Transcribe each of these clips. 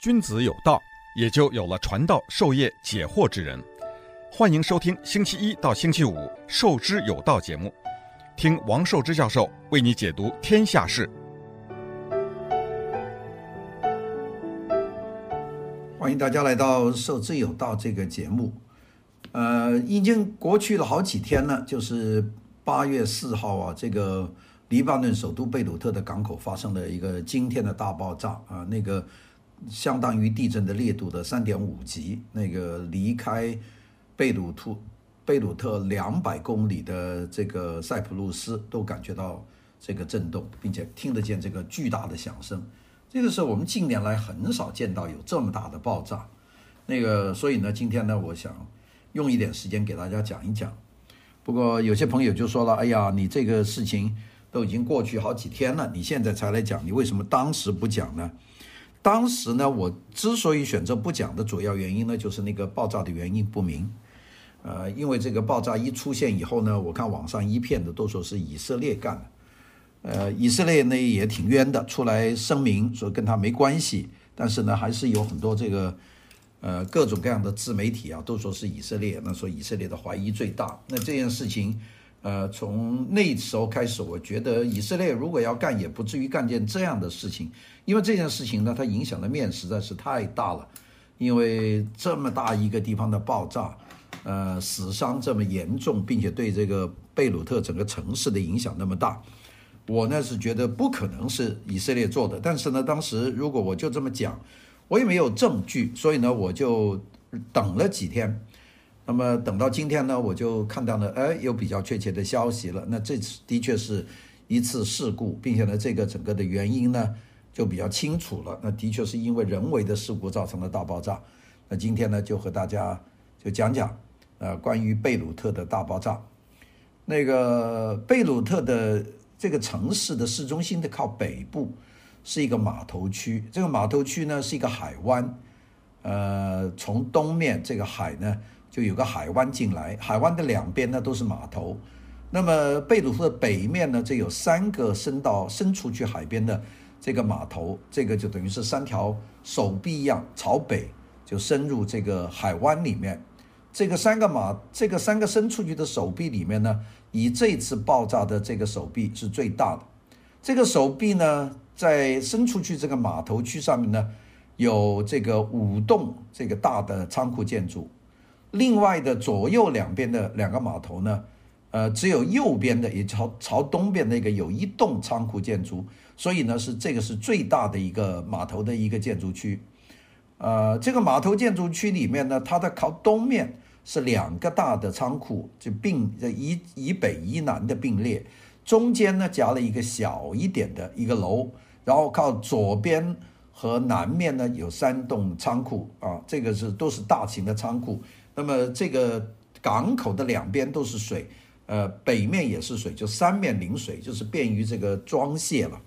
君子有道，也就有了传道授业解惑之人。欢迎收听星期一到星期五《授之有道》节目，听王寿之教授为你解读天下事。欢迎大家来到《授之有道》这个节目。呃，已经过去了好几天了，就是八月四号啊，这个黎巴嫩首都贝鲁特的港口发生了一个惊天的大爆炸啊，那个相当于地震的烈度的三点五级，那个离开贝鲁特贝鲁特两百公里的这个塞浦路斯都感觉到这个震动，并且听得见这个巨大的响声。这个是我们近年来很少见到有这么大的爆炸。那个，所以呢，今天呢，我想。用一点时间给大家讲一讲，不过有些朋友就说了：“哎呀，你这个事情都已经过去好几天了，你现在才来讲，你为什么当时不讲呢？”当时呢，我之所以选择不讲的主要原因呢，就是那个爆炸的原因不明。呃，因为这个爆炸一出现以后呢，我看网上一片的都说是以色列干的，呃，以色列呢也挺冤的，出来声明说跟他没关系，但是呢，还是有很多这个。呃，各种各样的自媒体啊，都说是以色列，那说以色列的怀疑最大。那这件事情，呃，从那时候开始，我觉得以色列如果要干，也不至于干件这样的事情，因为这件事情呢，它影响的面实在是太大了。因为这么大一个地方的爆炸，呃，死伤这么严重，并且对这个贝鲁特整个城市的影响那么大，我呢是觉得不可能是以色列做的。但是呢，当时如果我就这么讲。我也没有证据，所以呢，我就等了几天。那么等到今天呢，我就看到了，哎，有比较确切的消息了。那这次的确是一次事故，并且呢，这个整个的原因呢就比较清楚了。那的确是因为人为的事故造成的大爆炸。那今天呢，就和大家就讲讲，呃，关于贝鲁特的大爆炸。那个贝鲁特的这个城市的市中心的靠北部。是一个码头区，这个码头区呢是一个海湾，呃，从东面这个海呢就有个海湾进来，海湾的两边呢都是码头。那么贝鲁特北面呢，这有三个伸到伸出去海边的这个码头，这个就等于是三条手臂一样朝北就深入这个海湾里面。这个三个码，这个三个伸出去的手臂里面呢，以这次爆炸的这个手臂是最大的。这个手臂呢，在伸出去这个码头区上面呢，有这个五栋这个大的仓库建筑，另外的左右两边的两个码头呢，呃，只有右边的也朝朝东边那个有一栋仓库建筑，所以呢是这个是最大的一个码头的一个建筑区，呃，这个码头建筑区里面呢，它的靠东面是两个大的仓库，就并以以北以南的并列，中间呢夹了一个小一点的一个楼。然后靠左边和南面呢有三栋仓库啊，这个是都是大型的仓库。那么这个港口的两边都是水，呃，北面也是水，就三面临水，就是便于这个装卸了。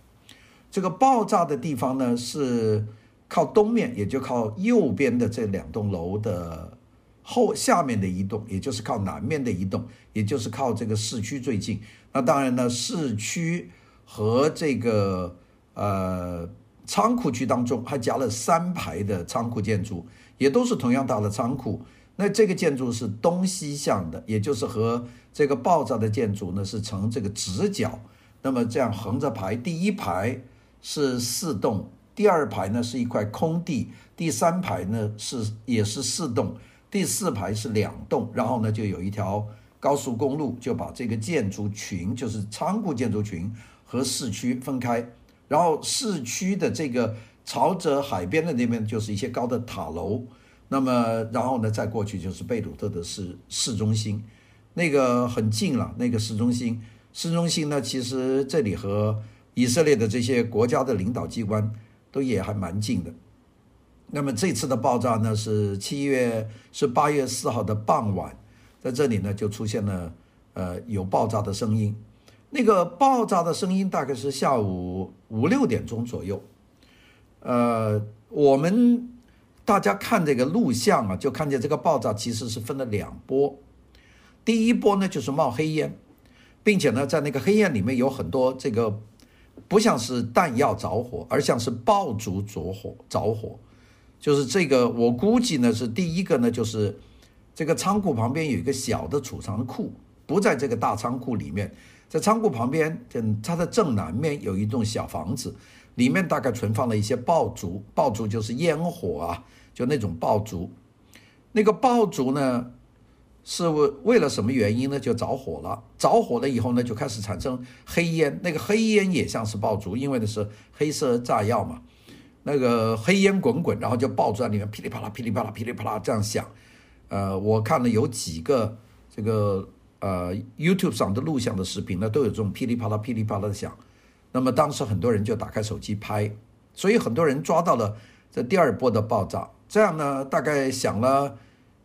这个爆炸的地方呢是靠东面，也就靠右边的这两栋楼的后下面的一栋，也就是靠南面的一栋，也就是靠这个市区最近。那当然呢，市区和这个。呃，仓库区当中还夹了三排的仓库建筑，也都是同样大的仓库。那这个建筑是东西向的，也就是和这个爆炸的建筑呢是呈这个直角。那么这样横着排，第一排是四栋，第二排呢是一块空地，第三排呢是也是四栋，第四排是两栋，然后呢就有一条高速公路，就把这个建筑群，就是仓库建筑群和市区分开。然后市区的这个朝着海边的那边就是一些高的塔楼，那么然后呢再过去就是贝鲁特的市市中心，那个很近了。那个市中心，市中心呢其实这里和以色列的这些国家的领导机关都也还蛮近的。那么这次的爆炸呢是七月是八月四号的傍晚，在这里呢就出现了呃有爆炸的声音。那个爆炸的声音大概是下午五六点钟左右，呃，我们大家看这个录像啊，就看见这个爆炸其实是分了两波，第一波呢就是冒黑烟，并且呢在那个黑烟里面有很多这个不像是弹药着火，而像是爆竹着火着火，就是这个我估计呢是第一个呢，就是这个仓库旁边有一个小的储藏库，不在这个大仓库里面，在仓库旁边，嗯它的正南面有一栋小房子，里面大概存放了一些爆竹，爆竹就是烟火啊，就那种爆竹，那个爆竹呢。是为为了什么原因呢？就着火了，着火了以后呢，就开始产生黑烟。那个黑烟也像是爆竹，因为那是黑色炸药嘛。那个黑烟滚滚，然后就爆出来，里面噼里啪啦、噼里啪啦、噼里啪啦这样响。呃，我看了有几个这个呃 YouTube 上的录像的视频呢，都有这种噼里啪啦、噼里啪啦的响。那么当时很多人就打开手机拍，所以很多人抓到了这第二波的爆炸。这样呢，大概响了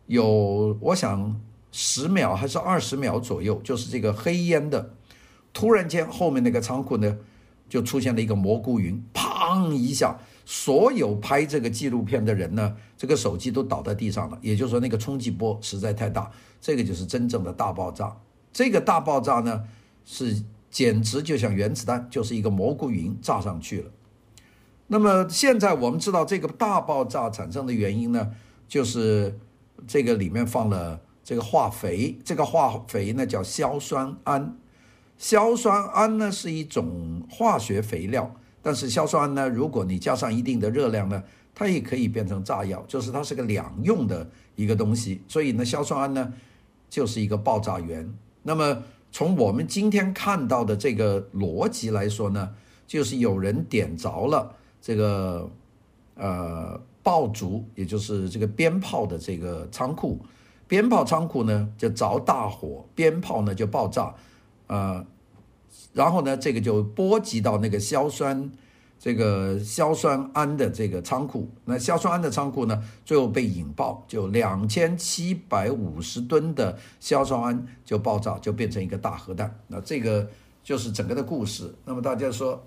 有，我想。十秒还是二十秒左右，就是这个黑烟的，突然间后面那个仓库呢，就出现了一个蘑菇云，砰一下，所有拍这个纪录片的人呢，这个手机都倒在地上了。也就是说，那个冲击波实在太大，这个就是真正的大爆炸。这个大爆炸呢，是简直就像原子弹，就是一个蘑菇云炸上去了。那么现在我们知道这个大爆炸产生的原因呢，就是这个里面放了。这个化肥，这个化肥呢叫硝酸铵，硝酸铵呢是一种化学肥料，但是硝酸铵呢，如果你加上一定的热量呢，它也可以变成炸药，就是它是个两用的一个东西，所以呢，硝酸铵呢就是一个爆炸源。那么从我们今天看到的这个逻辑来说呢，就是有人点着了这个呃爆竹，也就是这个鞭炮的这个仓库。鞭炮仓库呢就着大火，鞭炮呢就爆炸，呃，然后呢这个就波及到那个硝酸，这个硝酸铵的这个仓库，那硝酸铵的仓库呢最后被引爆，就两千七百五十吨的硝酸铵就爆炸，就变成一个大核弹。那这个就是整个的故事。那么大家说，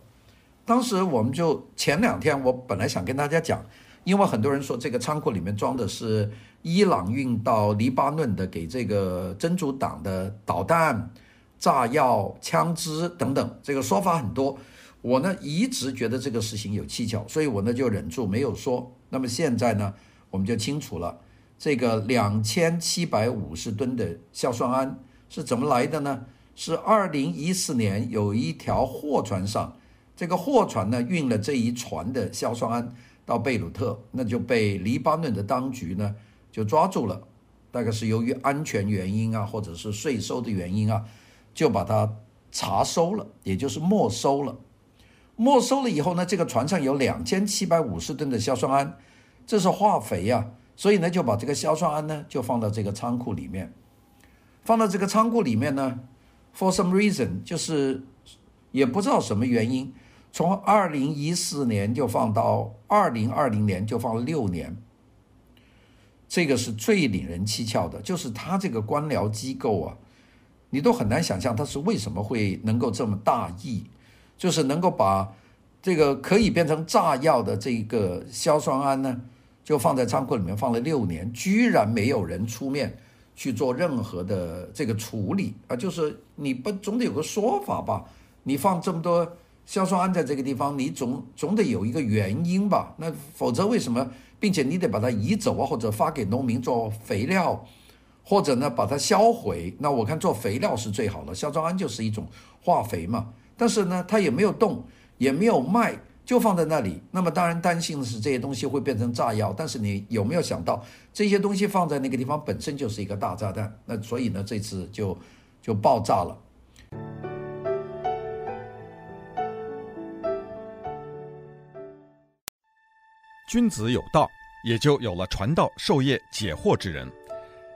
当时我们就前两天我本来想跟大家讲，因为很多人说这个仓库里面装的是。伊朗运到黎巴嫩的给这个真主党的导弹、炸药、枪支等等，这个说法很多。我呢一直觉得这个事情有蹊跷，所以我呢就忍住没有说。那么现在呢，我们就清楚了，这个两千七百五十吨的硝酸铵是怎么来的呢？是二零一四年有一条货船上，这个货船呢运了这一船的硝酸铵到贝鲁特，那就被黎巴嫩的当局呢。就抓住了，大概是由于安全原因啊，或者是税收的原因啊，就把它查收了，也就是没收了。没收了以后呢，这个船上有两千七百五十吨的硝酸铵，这是化肥呀、啊，所以呢就把这个硝酸铵呢就放到这个仓库里面，放到这个仓库里面呢，for some reason 就是也不知道什么原因，从二零一四年就放到二零二零年，就放了六年。这个是最令人蹊跷的，就是他这个官僚机构啊，你都很难想象他是为什么会能够这么大意，就是能够把这个可以变成炸药的这个硝酸铵呢，就放在仓库里面放了六年，居然没有人出面去做任何的这个处理啊，就是你不总得有个说法吧？你放这么多硝酸铵在这个地方，你总总得有一个原因吧？那否则为什么？并且你得把它移走啊，或者发给农民做肥料，或者呢把它销毁。那我看做肥料是最好的，硝酸铵就是一种化肥嘛。但是呢，它也没有动，也没有卖，就放在那里。那么当然担心的是这些东西会变成炸药。但是你有没有想到，这些东西放在那个地方本身就是一个大炸弹？那所以呢，这次就就爆炸了。君子有道，也就有了传道授业解惑之人。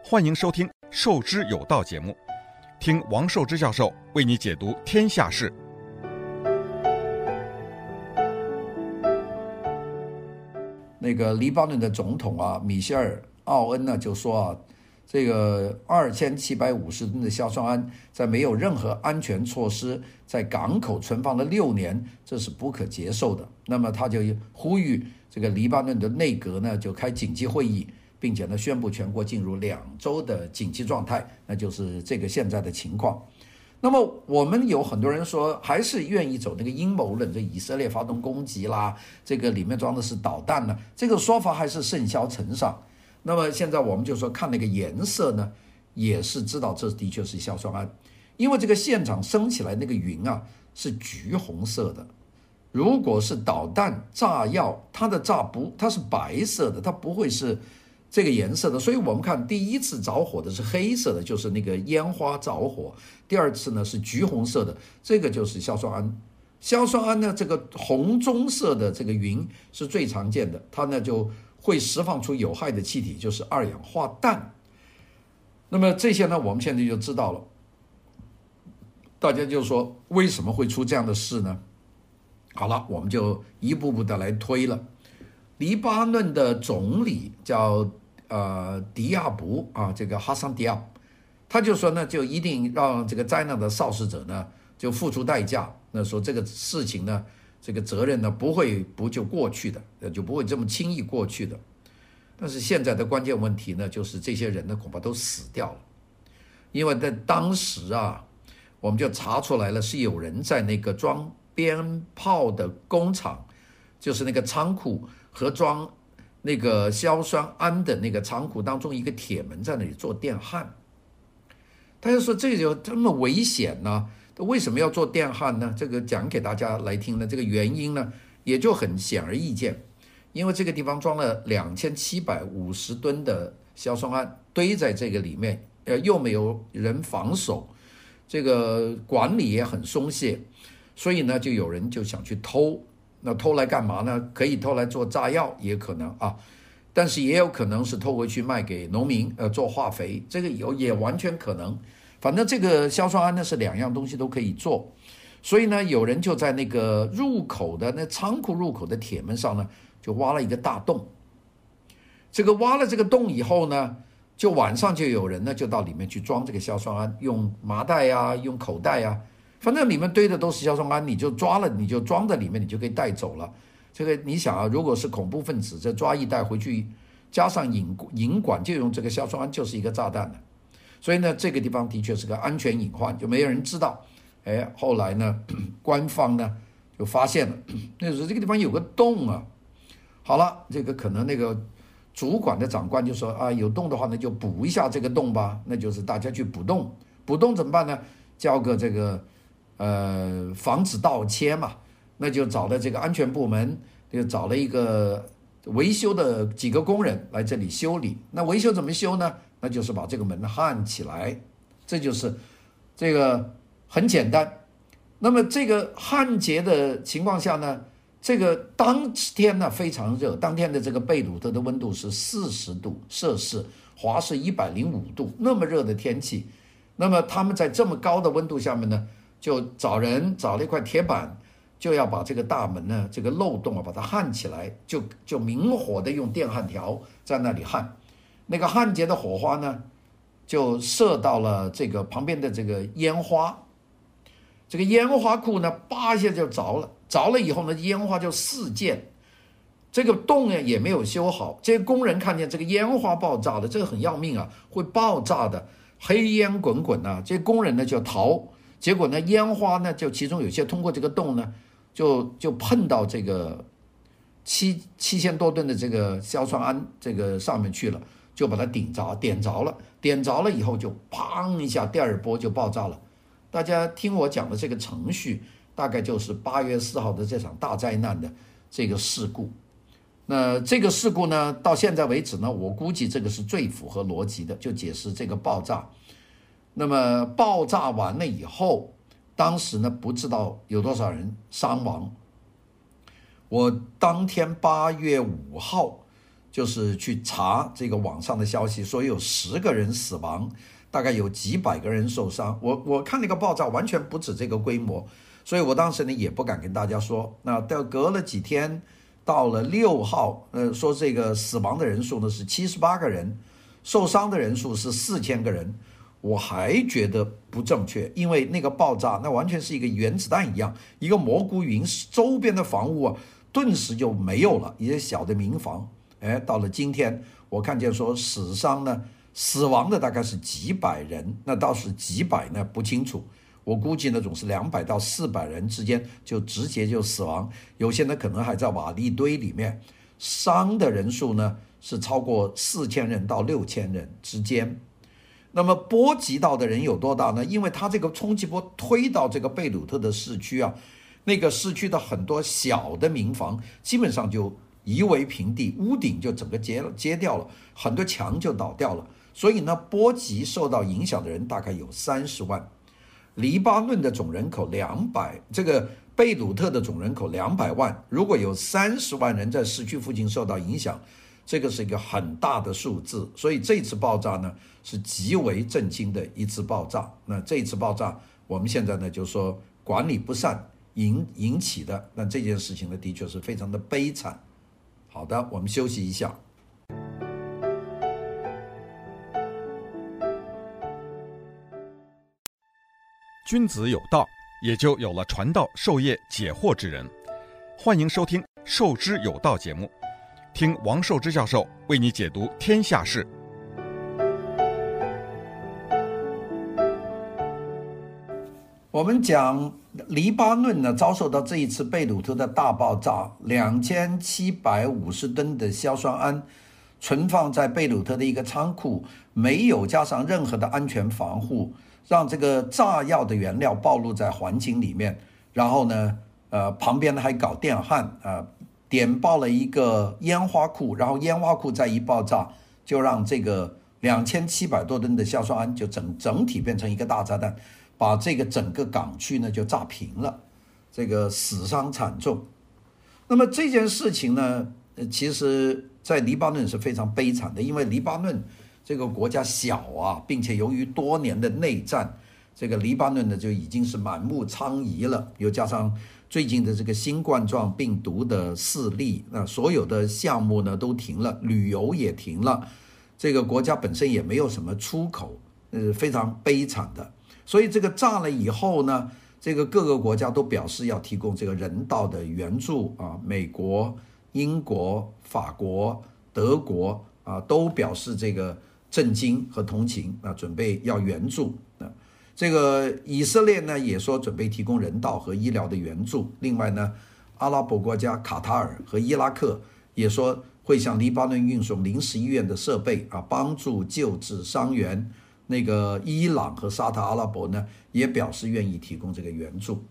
欢迎收听《授之有道》节目，听王寿之教授为你解读天下事。那个黎巴嫩的总统啊，米歇尔·奥恩呢，就说啊，这个二千七百五十吨的硝酸铵，在没有任何安全措施，在港口存放了六年，这是不可接受的。那么他就呼吁。这个黎巴嫩的内阁呢，就开紧急会议，并且呢宣布全国进入两周的紧急状态，那就是这个现在的情况。那么我们有很多人说，还是愿意走那个阴谋论，这以色列发动攻击啦，这个里面装的是导弹呢，这个说法还是甚嚣尘上。那么现在我们就说看那个颜色呢，也是知道这的确是硝酸铵，因为这个现场升起来那个云啊是橘红色的，如果是导弹炸药，它的炸不它是白色的，它不会是。这个颜色的，所以我们看第一次着火的是黑色的，就是那个烟花着火；第二次呢是橘红色的，这个就是硝酸铵。硝酸铵呢，这个红棕色的这个云是最常见的，它呢就会释放出有害的气体，就是二氧化氮。那么这些呢，我们现在就知道了。大家就说为什么会出这样的事呢？好了，我们就一步步的来推了。黎巴嫩的总理叫。呃，迪亚卜啊，这个哈桑迪亚，他就说呢，就一定让这个灾难的肇事者呢，就付出代价。那说这个事情呢，这个责任呢，不会不就过去的，就不会这么轻易过去的。但是现在的关键问题呢，就是这些人呢，恐怕都死掉了，因为在当时啊，我们就查出来了，是有人在那个装鞭炮的工厂，就是那个仓库和装。那个硝酸铵的那个仓库当中，一个铁门在那里做电焊。他就说：“这就这么危险呢？为什么要做电焊呢？”这个讲给大家来听呢。这个原因呢，也就很显而易见，因为这个地方装了两千七百五十吨的硝酸铵堆在这个里面，呃，又没有人防守，这个管理也很松懈，所以呢，就有人就想去偷。那偷来干嘛呢？可以偷来做炸药，也可能啊，但是也有可能是偷回去卖给农民，呃，做化肥，这个有也完全可能。反正这个硝酸铵呢是两样东西都可以做，所以呢，有人就在那个入口的那仓库入口的铁门上呢，就挖了一个大洞。这个挖了这个洞以后呢，就晚上就有人呢就到里面去装这个硝酸铵，用麻袋呀，用口袋呀。反正里面堆的都是硝酸铵，你就抓了，你就装在里面，你就可以带走了。这个你想啊，如果是恐怖分子，这抓一袋回去，加上引引管，就用这个硝酸铵，就是一个炸弹了。所以呢，这个地方的确是个安全隐患，就没有人知道。哎，后来呢，官方呢就发现了，那时候这个地方有个洞啊。好了，这个可能那个主管的长官就说啊，有洞的话，那就补一下这个洞吧。那就是大家去补洞，补洞怎么办呢？叫个这个。呃，防止盗窃嘛，那就找了这个安全部门，就找了一个维修的几个工人来这里修理。那维修怎么修呢？那就是把这个门焊起来，这就是这个很简单。那么这个焊接的情况下呢，这个当天呢非常热，当天的这个贝鲁特的温度是四十度摄氏，华氏一百零五度，那么热的天气，那么他们在这么高的温度下面呢？就找人找了一块铁板，就要把这个大门呢，这个漏洞啊，把它焊起来，就就明火的用电焊条在那里焊，那个焊接的火花呢，就射到了这个旁边的这个烟花，这个烟花库呢，叭一下就着了，着了以后呢，烟花就四溅，这个洞呢也没有修好，这些工人看见这个烟花爆炸了，这个很要命啊，会爆炸的，黑烟滚滚呐，这些工人呢就逃。结果呢，烟花呢，就其中有些通过这个洞呢，就就碰到这个七七千多吨的这个硝酸铵这个上面去了，就把它顶着，点着了，点着了以后就砰一下，第二波就爆炸了。大家听我讲的这个程序，大概就是八月四号的这场大灾难的这个事故。那这个事故呢，到现在为止呢，我估计这个是最符合逻辑的，就解释这个爆炸。那么爆炸完了以后，当时呢不知道有多少人伤亡。我当天八月五号就是去查这个网上的消息，说有十个人死亡，大概有几百个人受伤。我我看那个爆炸完全不止这个规模，所以我当时呢也不敢跟大家说。那到隔了几天，到了六号，呃，说这个死亡的人数呢是七十八个人，受伤的人数是四千个人。我还觉得不正确，因为那个爆炸，那完全是一个原子弹一样，一个蘑菇云，周边的房屋啊，顿时就没有了，一些小的民房。哎，到了今天，我看见说死伤呢，死亡的大概是几百人，那倒是几百呢，不清楚。我估计呢总是两百到四百人之间就直接就死亡，有些呢可能还在瓦砾堆里面，伤的人数呢是超过四千人到六千人之间。那么波及到的人有多大呢？因为它这个冲击波推到这个贝鲁特的市区啊，那个市区的很多小的民房基本上就夷为平地，屋顶就整个揭揭掉了，很多墙就倒掉了。所以呢，波及受到影响的人大概有三十万。黎巴嫩的总人口两百，这个贝鲁特的总人口两百万，如果有三十万人在市区附近受到影响。这个是一个很大的数字，所以这次爆炸呢是极为震惊的一次爆炸。那这次爆炸，我们现在呢就说管理不善引引起的。那这件事情呢的确是非常的悲惨。好的，我们休息一下。君子有道，也就有了传道授业解惑之人。欢迎收听《授之有道》节目。听王寿之教授为你解读天下事。我们讲黎巴嫩呢，遭受到这一次贝鲁特的大爆炸，两千七百五十吨的硝酸铵存放在贝鲁特的一个仓库，没有加上任何的安全防护，让这个炸药的原料暴露在环境里面。然后呢，呃，旁边呢还搞电焊。呃点爆了一个烟花库，然后烟花库再一爆炸，就让这个两千七百多吨的硝酸铵就整整体变成一个大炸弹，把这个整个港区呢就炸平了，这个死伤惨重。那么这件事情呢，其实在黎巴嫩是非常悲惨的，因为黎巴嫩这个国家小啊，并且由于多年的内战，这个黎巴嫩呢就已经是满目疮痍了，又加上。最近的这个新冠状病毒的肆虐，那所有的项目呢都停了，旅游也停了，这个国家本身也没有什么出口，呃，非常悲惨的。所以这个炸了以后呢，这个各个国家都表示要提供这个人道的援助啊，美国、英国、法国、德国啊都表示这个震惊和同情啊，准备要援助。这个以色列呢也说准备提供人道和医疗的援助。另外呢，阿拉伯国家卡塔尔和伊拉克也说会向黎巴嫩运送临时医院的设备啊，帮助救治伤员。那个伊朗和沙特阿拉伯呢也表示愿意提供这个援助。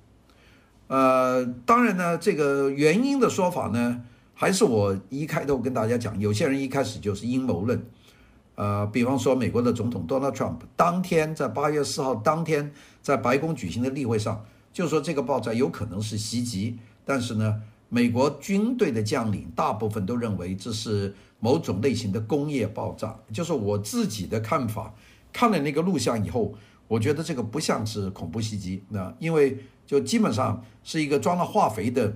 呃，当然呢，这个原因的说法呢，还是我一开头跟大家讲，有些人一开始就是阴谋论。呃，比方说，美国的总统 Donald Trump 当天在八月四号当天在白宫举行的例会上，就说这个爆炸有可能是袭击，但是呢，美国军队的将领大部分都认为这是某种类型的工业爆炸。就是我自己的看法，看了那个录像以后，我觉得这个不像是恐怖袭击，那因为就基本上是一个装了化肥的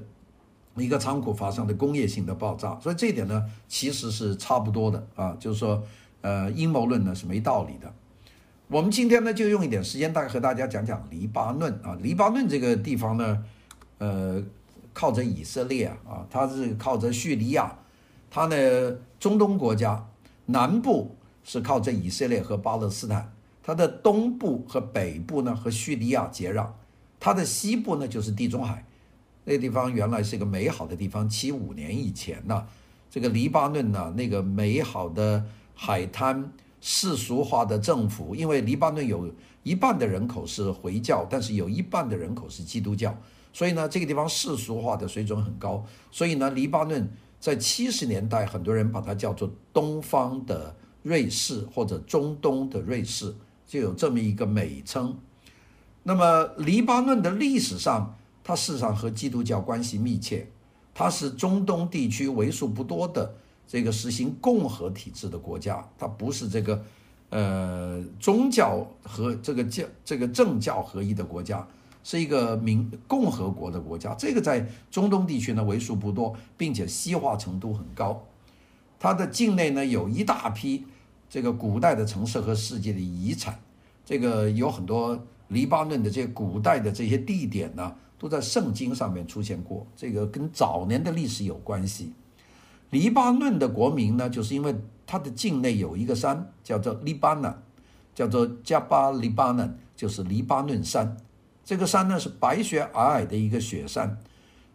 一个仓库发生的工业性的爆炸，所以这一点呢，其实是差不多的啊，就是说。呃，阴谋论呢是没道理的。我们今天呢就用一点时间，大概和大家讲讲黎巴嫩啊。黎巴嫩这个地方呢，呃，靠着以色列啊，它是靠着叙利亚，它呢中东国家南部是靠着以色列和巴勒斯坦，它的东部和北部呢和叙利亚接壤，它的西部呢就是地中海。那地方原来是一个美好的地方，七五年以前呢，这个黎巴嫩呢那个美好的。海滩世俗化的政府，因为黎巴嫩有一半的人口是回教，但是有一半的人口是基督教，所以呢，这个地方世俗化的水准很高。所以呢，黎巴嫩在七十年代，很多人把它叫做东方的瑞士或者中东的瑞士，就有这么一个美称。那么，黎巴嫩的历史上，它事实上和基督教关系密切，它是中东地区为数不多的。这个实行共和体制的国家，它不是这个，呃，宗教和这个教这个政教合一的国家，是一个民共和国的国家。这个在中东地区呢为数不多，并且西化程度很高。它的境内呢有一大批这个古代的城市和世界的遗产，这个有很多黎巴嫩的这些古代的这些地点呢，都在圣经上面出现过。这个跟早年的历史有关系。黎巴嫩的国名呢，就是因为它的境内有一个山叫做黎巴嫩，叫做加巴黎巴嫩，就是黎巴嫩山。这个山呢是白雪皑皑的一个雪山。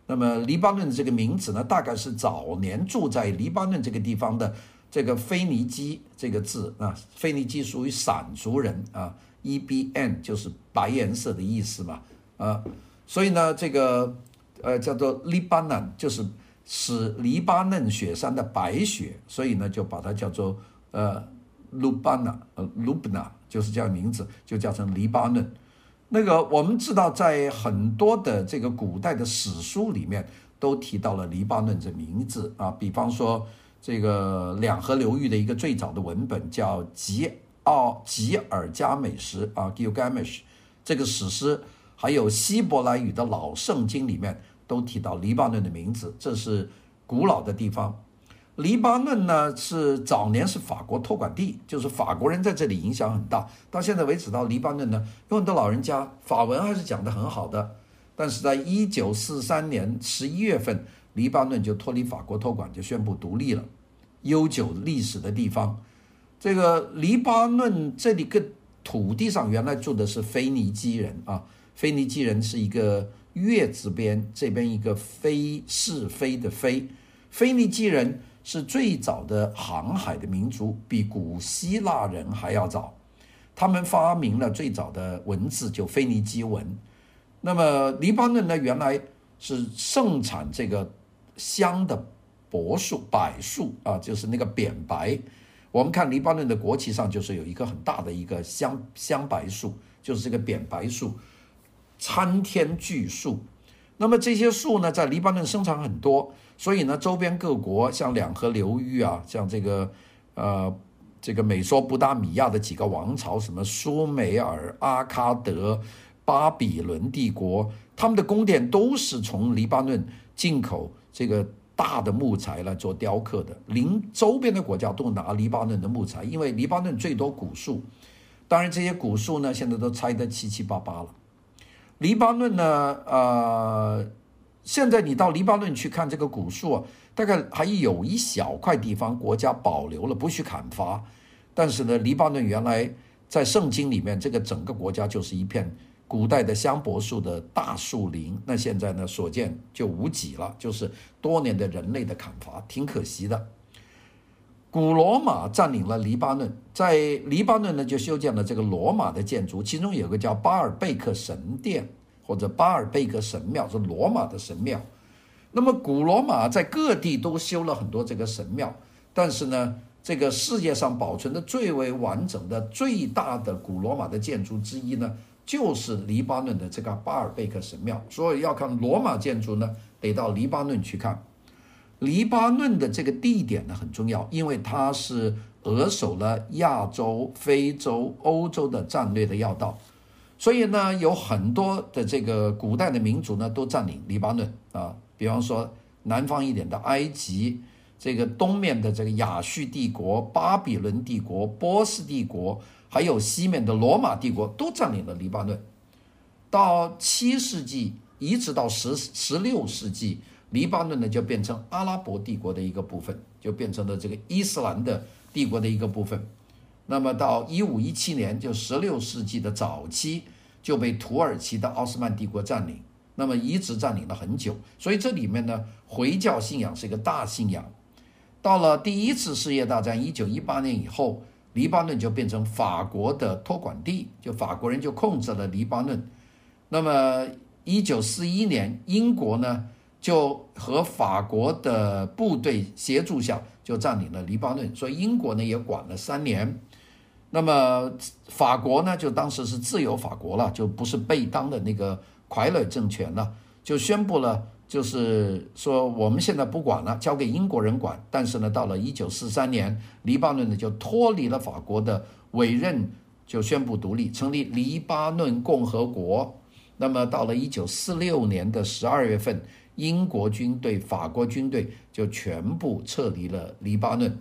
那么黎巴嫩这个名字呢，大概是早年住在黎巴嫩这个地方的这个腓尼基这个字啊，腓尼基属于闪族人啊，E B N 就是白颜色的意思嘛啊，所以呢这个呃叫做黎巴嫩就是是黎巴嫩雪山的白雪，所以呢就把它叫做呃卢巴纳呃卢布纳就是这样名字，就叫成黎巴嫩。那个我们知道，在很多的这个古代的史书里面，都提到了黎巴嫩这名字啊。比方说，这个两河流域的一个最早的文本叫《吉奥吉尔加美什》啊，《Gilgamesh》这个史诗，还有希伯来语的老圣经里面都提到黎巴嫩的名字。这是古老的地方。黎巴嫩呢，是早年是法国托管地，就是法国人在这里影响很大。到现在为止，到黎巴嫩呢，有很多老人家法文还是讲得很好的。但是在一九四三年十一月份，黎巴嫩就脱离法国托管，就宣布独立了。悠久历史的地方，这个黎巴嫩这里个土地上原来住的是腓尼基人啊，腓尼基人是一个月字边，这边一个非是非的非，腓尼基人。是最早的航海的民族，比古希腊人还要早。他们发明了最早的文字，就腓尼基文。那么黎巴嫩呢，原来是盛产这个香的柏树、柏树啊，就是那个扁柏。我们看黎巴嫩的国旗上，就是有一棵很大的一个香香柏树，就是这个扁柏树，参天巨树。那么这些树呢，在黎巴嫩生产很多。所以呢，周边各国像两河流域啊，像这个，呃，这个美索不达米亚的几个王朝，什么苏美尔、阿喀德、巴比伦帝国，他们的宫殿都是从黎巴嫩进口这个大的木材来做雕刻的。邻周边的国家都拿黎巴嫩的木材，因为黎巴嫩最多古树。当然，这些古树呢，现在都拆得七七八八了。黎巴嫩呢，呃。现在你到黎巴嫩去看这个古树啊，大概还有一小块地方国家保留了，不许砍伐。但是呢，黎巴嫩原来在圣经里面，这个整个国家就是一片古代的香柏树的大树林。那现在呢，所见就无几了，就是多年的人类的砍伐，挺可惜的。古罗马占领了黎巴嫩，在黎巴嫩呢就修建了这个罗马的建筑，其中有个叫巴尔贝克神殿。或者巴尔贝克神庙是罗马的神庙，那么古罗马在各地都修了很多这个神庙，但是呢，这个世界上保存的最为完整的、最大的古罗马的建筑之一呢，就是黎巴嫩的这个巴尔贝克神庙。所以要看罗马建筑呢，得到黎巴嫩去看。黎巴嫩的这个地点呢很重要，因为它是扼守了亚洲、非洲、欧洲的战略的要道。所以呢，有很多的这个古代的民族呢，都占领黎巴嫩啊。比方说，南方一点的埃及，这个东面的这个亚述帝国、巴比伦帝国、波斯帝国，还有西面的罗马帝国，都占领了黎巴嫩。到七世纪，一直到十十六世纪，黎巴嫩呢就变成阿拉伯帝国的一个部分，就变成了这个伊斯兰的帝国的一个部分。那么到一五一七年，就十六世纪的早期，就被土耳其的奥斯曼帝国占领，那么一直占领了很久。所以这里面呢，回教信仰是一个大信仰。到了第一次世界大战一九一八年以后，黎巴嫩就变成法国的托管地，就法国人就控制了黎巴嫩。那么一九四一年，英国呢就和法国的部队协助下，就占领了黎巴嫩。所以英国呢也管了三年。那么法国呢，就当时是自由法国了，就不是贝当的那个傀儡政权了，就宣布了，就是说我们现在不管了，交给英国人管。但是呢，到了一九四三年，黎巴嫩呢就脱离了法国的委任，就宣布独立，成立黎巴嫩共和国。那么到了一九四六年的十二月份，英国军队、法国军队就全部撤离了黎巴嫩。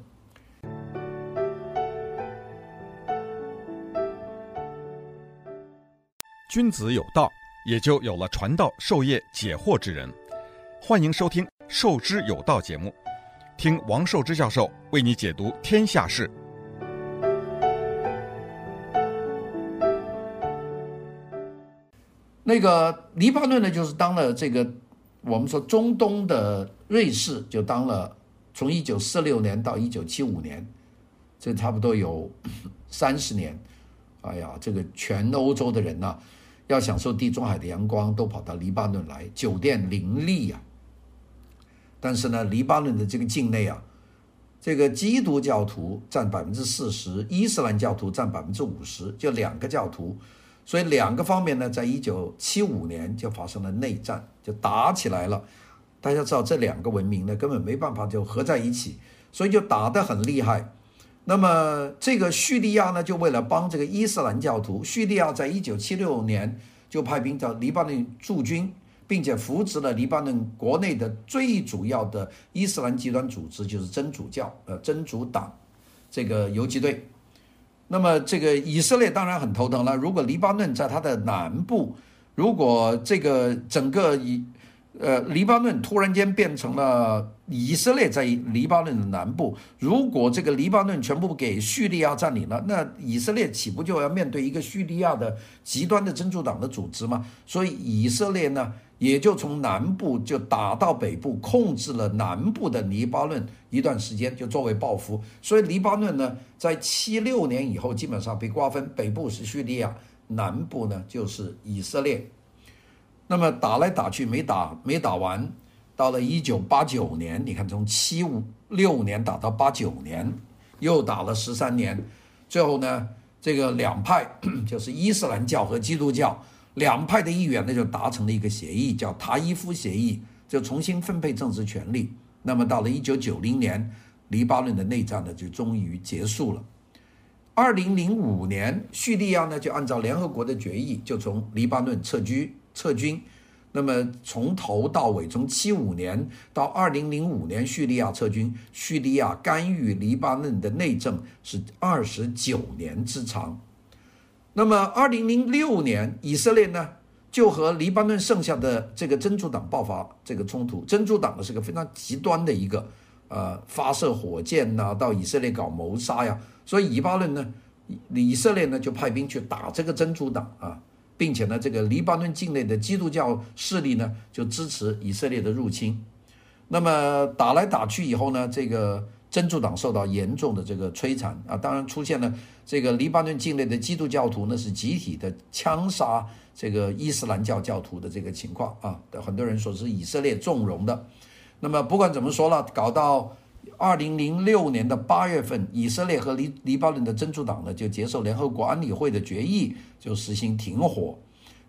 君子有道，也就有了传道授业解惑之人。欢迎收听《授之有道》节目，听王寿之教授为你解读天下事。那个黎巴嫩呢，就是当了这个我们说中东的瑞士，就当了从一九四六年到一九七五年，这差不多有 三十年。哎呀，这个全欧洲的人呐、要享受地中海的阳光，都跑到黎巴嫩来，酒店林立呀、啊。但是呢，黎巴嫩的这个境内啊，这个基督教徒占百分之四十，伊斯兰教徒占百分之五十，就两个教徒，所以两个方面呢，在一九七五年就发生了内战，就打起来了。大家知道，这两个文明呢，根本没办法就合在一起，所以就打得很厉害。那么这个叙利亚呢，就为了帮这个伊斯兰教徒，叙利亚在一九七六年就派兵到黎巴嫩驻军，并且扶植了黎巴嫩国内的最主要的伊斯兰极端组织，就是真主教，呃，真主党这个游击队。那么这个以色列当然很头疼了，如果黎巴嫩在它的南部，如果这个整个以呃，黎巴嫩突然间变成了以色列在黎巴嫩的南部。如果这个黎巴嫩全部给叙利亚占领了，那以色列岂不就要面对一个叙利亚的极端的真主党的组织吗？所以以色列呢，也就从南部就打到北部，控制了南部的黎巴嫩一段时间，就作为报复。所以黎巴嫩呢，在七六年以后基本上被瓜分，北部是叙利亚，南部呢就是以色列。那么打来打去没打没打完，到了一九八九年，你看从七五六年打到八九年，又打了十三年，最后呢，这个两派 就是伊斯兰教和基督教两派的议员呢就达成了一个协议，叫塔伊夫协议，就重新分配政治权力。那么到了一九九零年，黎巴嫩的内战呢就终于结束了。二零零五年，叙利亚呢就按照联合国的决议，就从黎巴嫩撤军。撤军，那么从头到尾，从七五年到二零零五年，叙利亚撤军，叙利亚干预黎巴嫩的内政是二十九年之长。那么二零零六年，以色列呢就和黎巴嫩剩下的这个真主党爆发这个冲突。真主党呢是个非常极端的一个，呃，发射火箭呐，到以色列搞谋杀呀。所以以巴嫩呢，以色列呢就派兵去打这个真主党啊。并且呢，这个黎巴嫩境内的基督教势力呢，就支持以色列的入侵。那么打来打去以后呢，这个真主党受到严重的这个摧残啊，当然出现了这个黎巴嫩境内的基督教徒呢是集体的枪杀这个伊斯兰教教徒的这个情况啊，很多人说是以色列纵容的。那么不管怎么说了，搞到。二零零六年的八月份，以色列和黎黎巴嫩的真主党呢就接受联合国安理会的决议，就实行停火。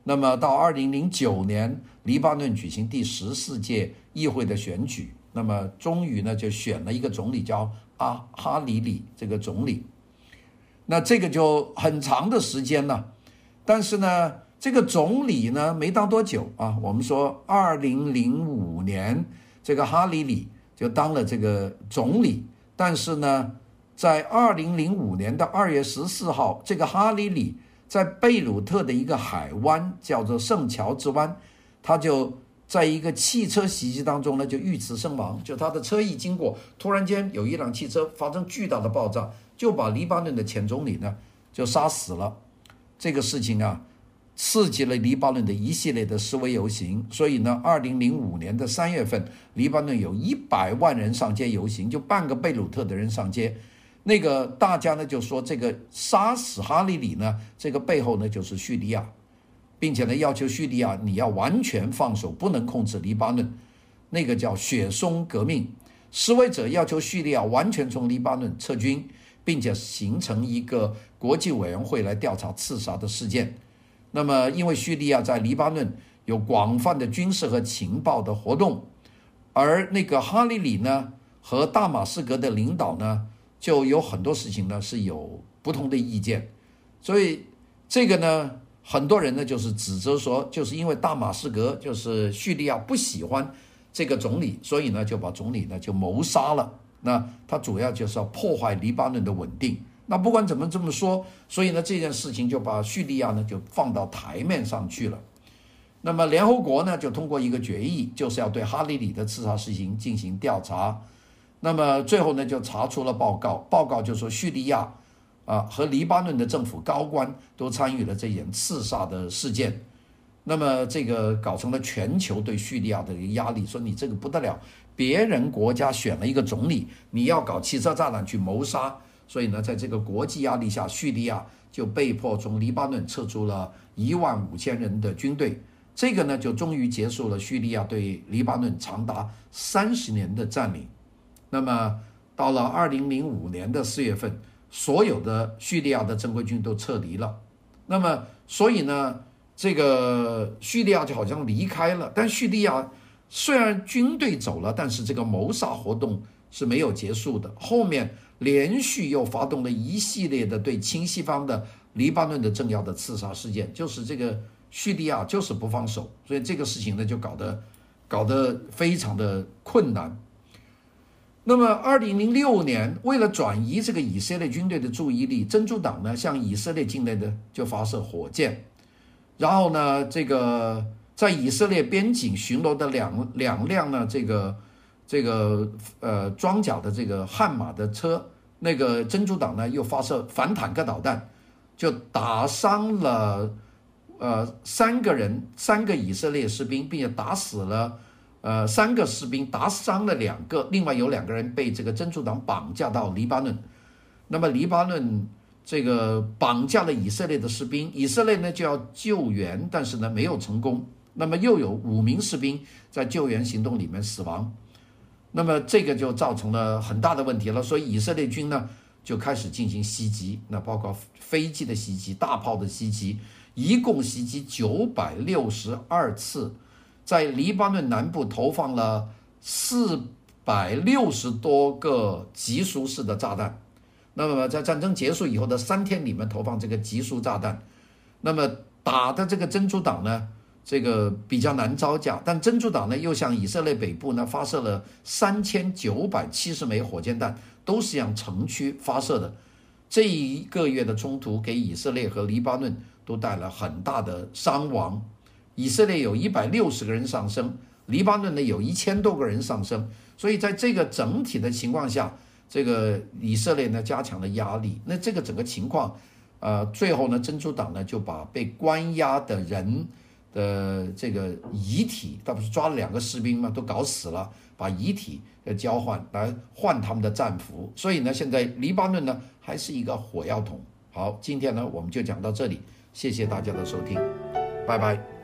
那么到二零零九年，黎巴嫩举行第十四届议会的选举，那么终于呢就选了一个总理，叫阿哈里里这个总理。那这个就很长的时间了，但是呢，这个总理呢没当多久啊。我们说二零零五年这个哈里里。就当了这个总理，但是呢，在二零零五年的二月十四号，这个哈里里在贝鲁特的一个海湾叫做圣乔治湾，他就在一个汽车袭击当中呢，就遇刺身亡。就他的车一经过，突然间有一辆汽车发生巨大的爆炸，就把黎巴嫩的前总理呢就杀死了。这个事情啊。刺激了黎巴嫩的一系列的示威游行，所以呢，二零零五年的三月份，黎巴嫩有一百万人上街游行，就半个贝鲁特的人上街。那个大家呢就说，这个杀死哈利里呢，这个背后呢就是叙利亚，并且呢要求叙利亚你要完全放手，不能控制黎巴嫩。那个叫雪松革命，示威者要求叙利亚完全从黎巴嫩撤军，并且形成一个国际委员会来调查刺杀的事件。那么，因为叙利亚在黎巴嫩有广泛的军事和情报的活动，而那个哈利里呢和大马士革的领导呢，就有很多事情呢是有不同的意见，所以这个呢，很多人呢就是指责说，就是因为大马士革就是叙利亚不喜欢这个总理，所以呢就把总理呢就谋杀了。那他主要就是要破坏黎巴嫩的稳定。那不管怎么这么说，所以呢，这件事情就把叙利亚呢就放到台面上去了。那么联合国呢就通过一个决议，就是要对哈里里的刺杀事情进行调查。那么最后呢就查出了报告，报告就说叙利亚啊和黎巴嫩的政府高官都参与了这件刺杀的事件。那么这个搞成了全球对叙利亚的一个压力，说你这个不得了，别人国家选了一个总理，你要搞汽车炸弹去谋杀，所以呢，在这个国际压力下，叙利亚就被迫从黎巴嫩撤出了一万五千人的军队，这个呢就终于结束了叙利亚对黎巴嫩长达三十年的占领。那么到了二零零五年的四月份，所有的叙利亚的正规军都撤离了，那么所以呢，这个叙利亚就好像离开了，但叙利亚虽然军队走了，但是这个谋杀活动是没有结束的。后面连续又发动了一系列的对亲西方的黎巴嫩的政要的刺杀事件，就是这个叙利亚就是不放手，所以这个事情呢就搞得搞得非常的困难。那么，二零零六年，为了转移这个以色列军队的注意力，真主党呢向以色列境内的就发射火箭。然后呢，这个在以色列边境巡逻的两两辆呢，这个这个呃装甲的这个悍马的车，那个真主党呢又发射反坦克导弹，就打伤了呃三个人，三个以色列士兵，并且打死了呃三个士兵，打伤了两个，另外有两个人被这个真主党绑架到黎巴嫩，那么黎巴嫩。这个绑架了以色列的士兵，以色列呢就要救援，但是呢没有成功。那么又有五名士兵在救援行动里面死亡，那么这个就造成了很大的问题了。所以以色列军呢就开始进行袭击，那包括飞机的袭击、大炮的袭击，一共袭击九百六十二次，在黎巴嫩南部投放了四百六十多个集束式的炸弹。那么在战争结束以后的三天里面投放这个集束炸弹，那么打的这个真主党呢，这个比较难招架，但真主党呢又向以色列北部呢发射了三千九百七十枚火箭弹，都是向城区发射的。这一个月的冲突给以色列和黎巴嫩都带来很大的伤亡，以色列有一百六十个人丧生，黎巴嫩呢有一千多个人丧生，所以在这个整体的情况下。这个以色列呢加强了压力，那这个整个情况，呃，最后呢，真主党呢就把被关押的人的这个遗体，他不是抓了两个士兵吗？都搞死了，把遗体呃交换来换他们的战俘，所以呢，现在黎巴嫩呢还是一个火药桶。好，今天呢我们就讲到这里，谢谢大家的收听，拜拜。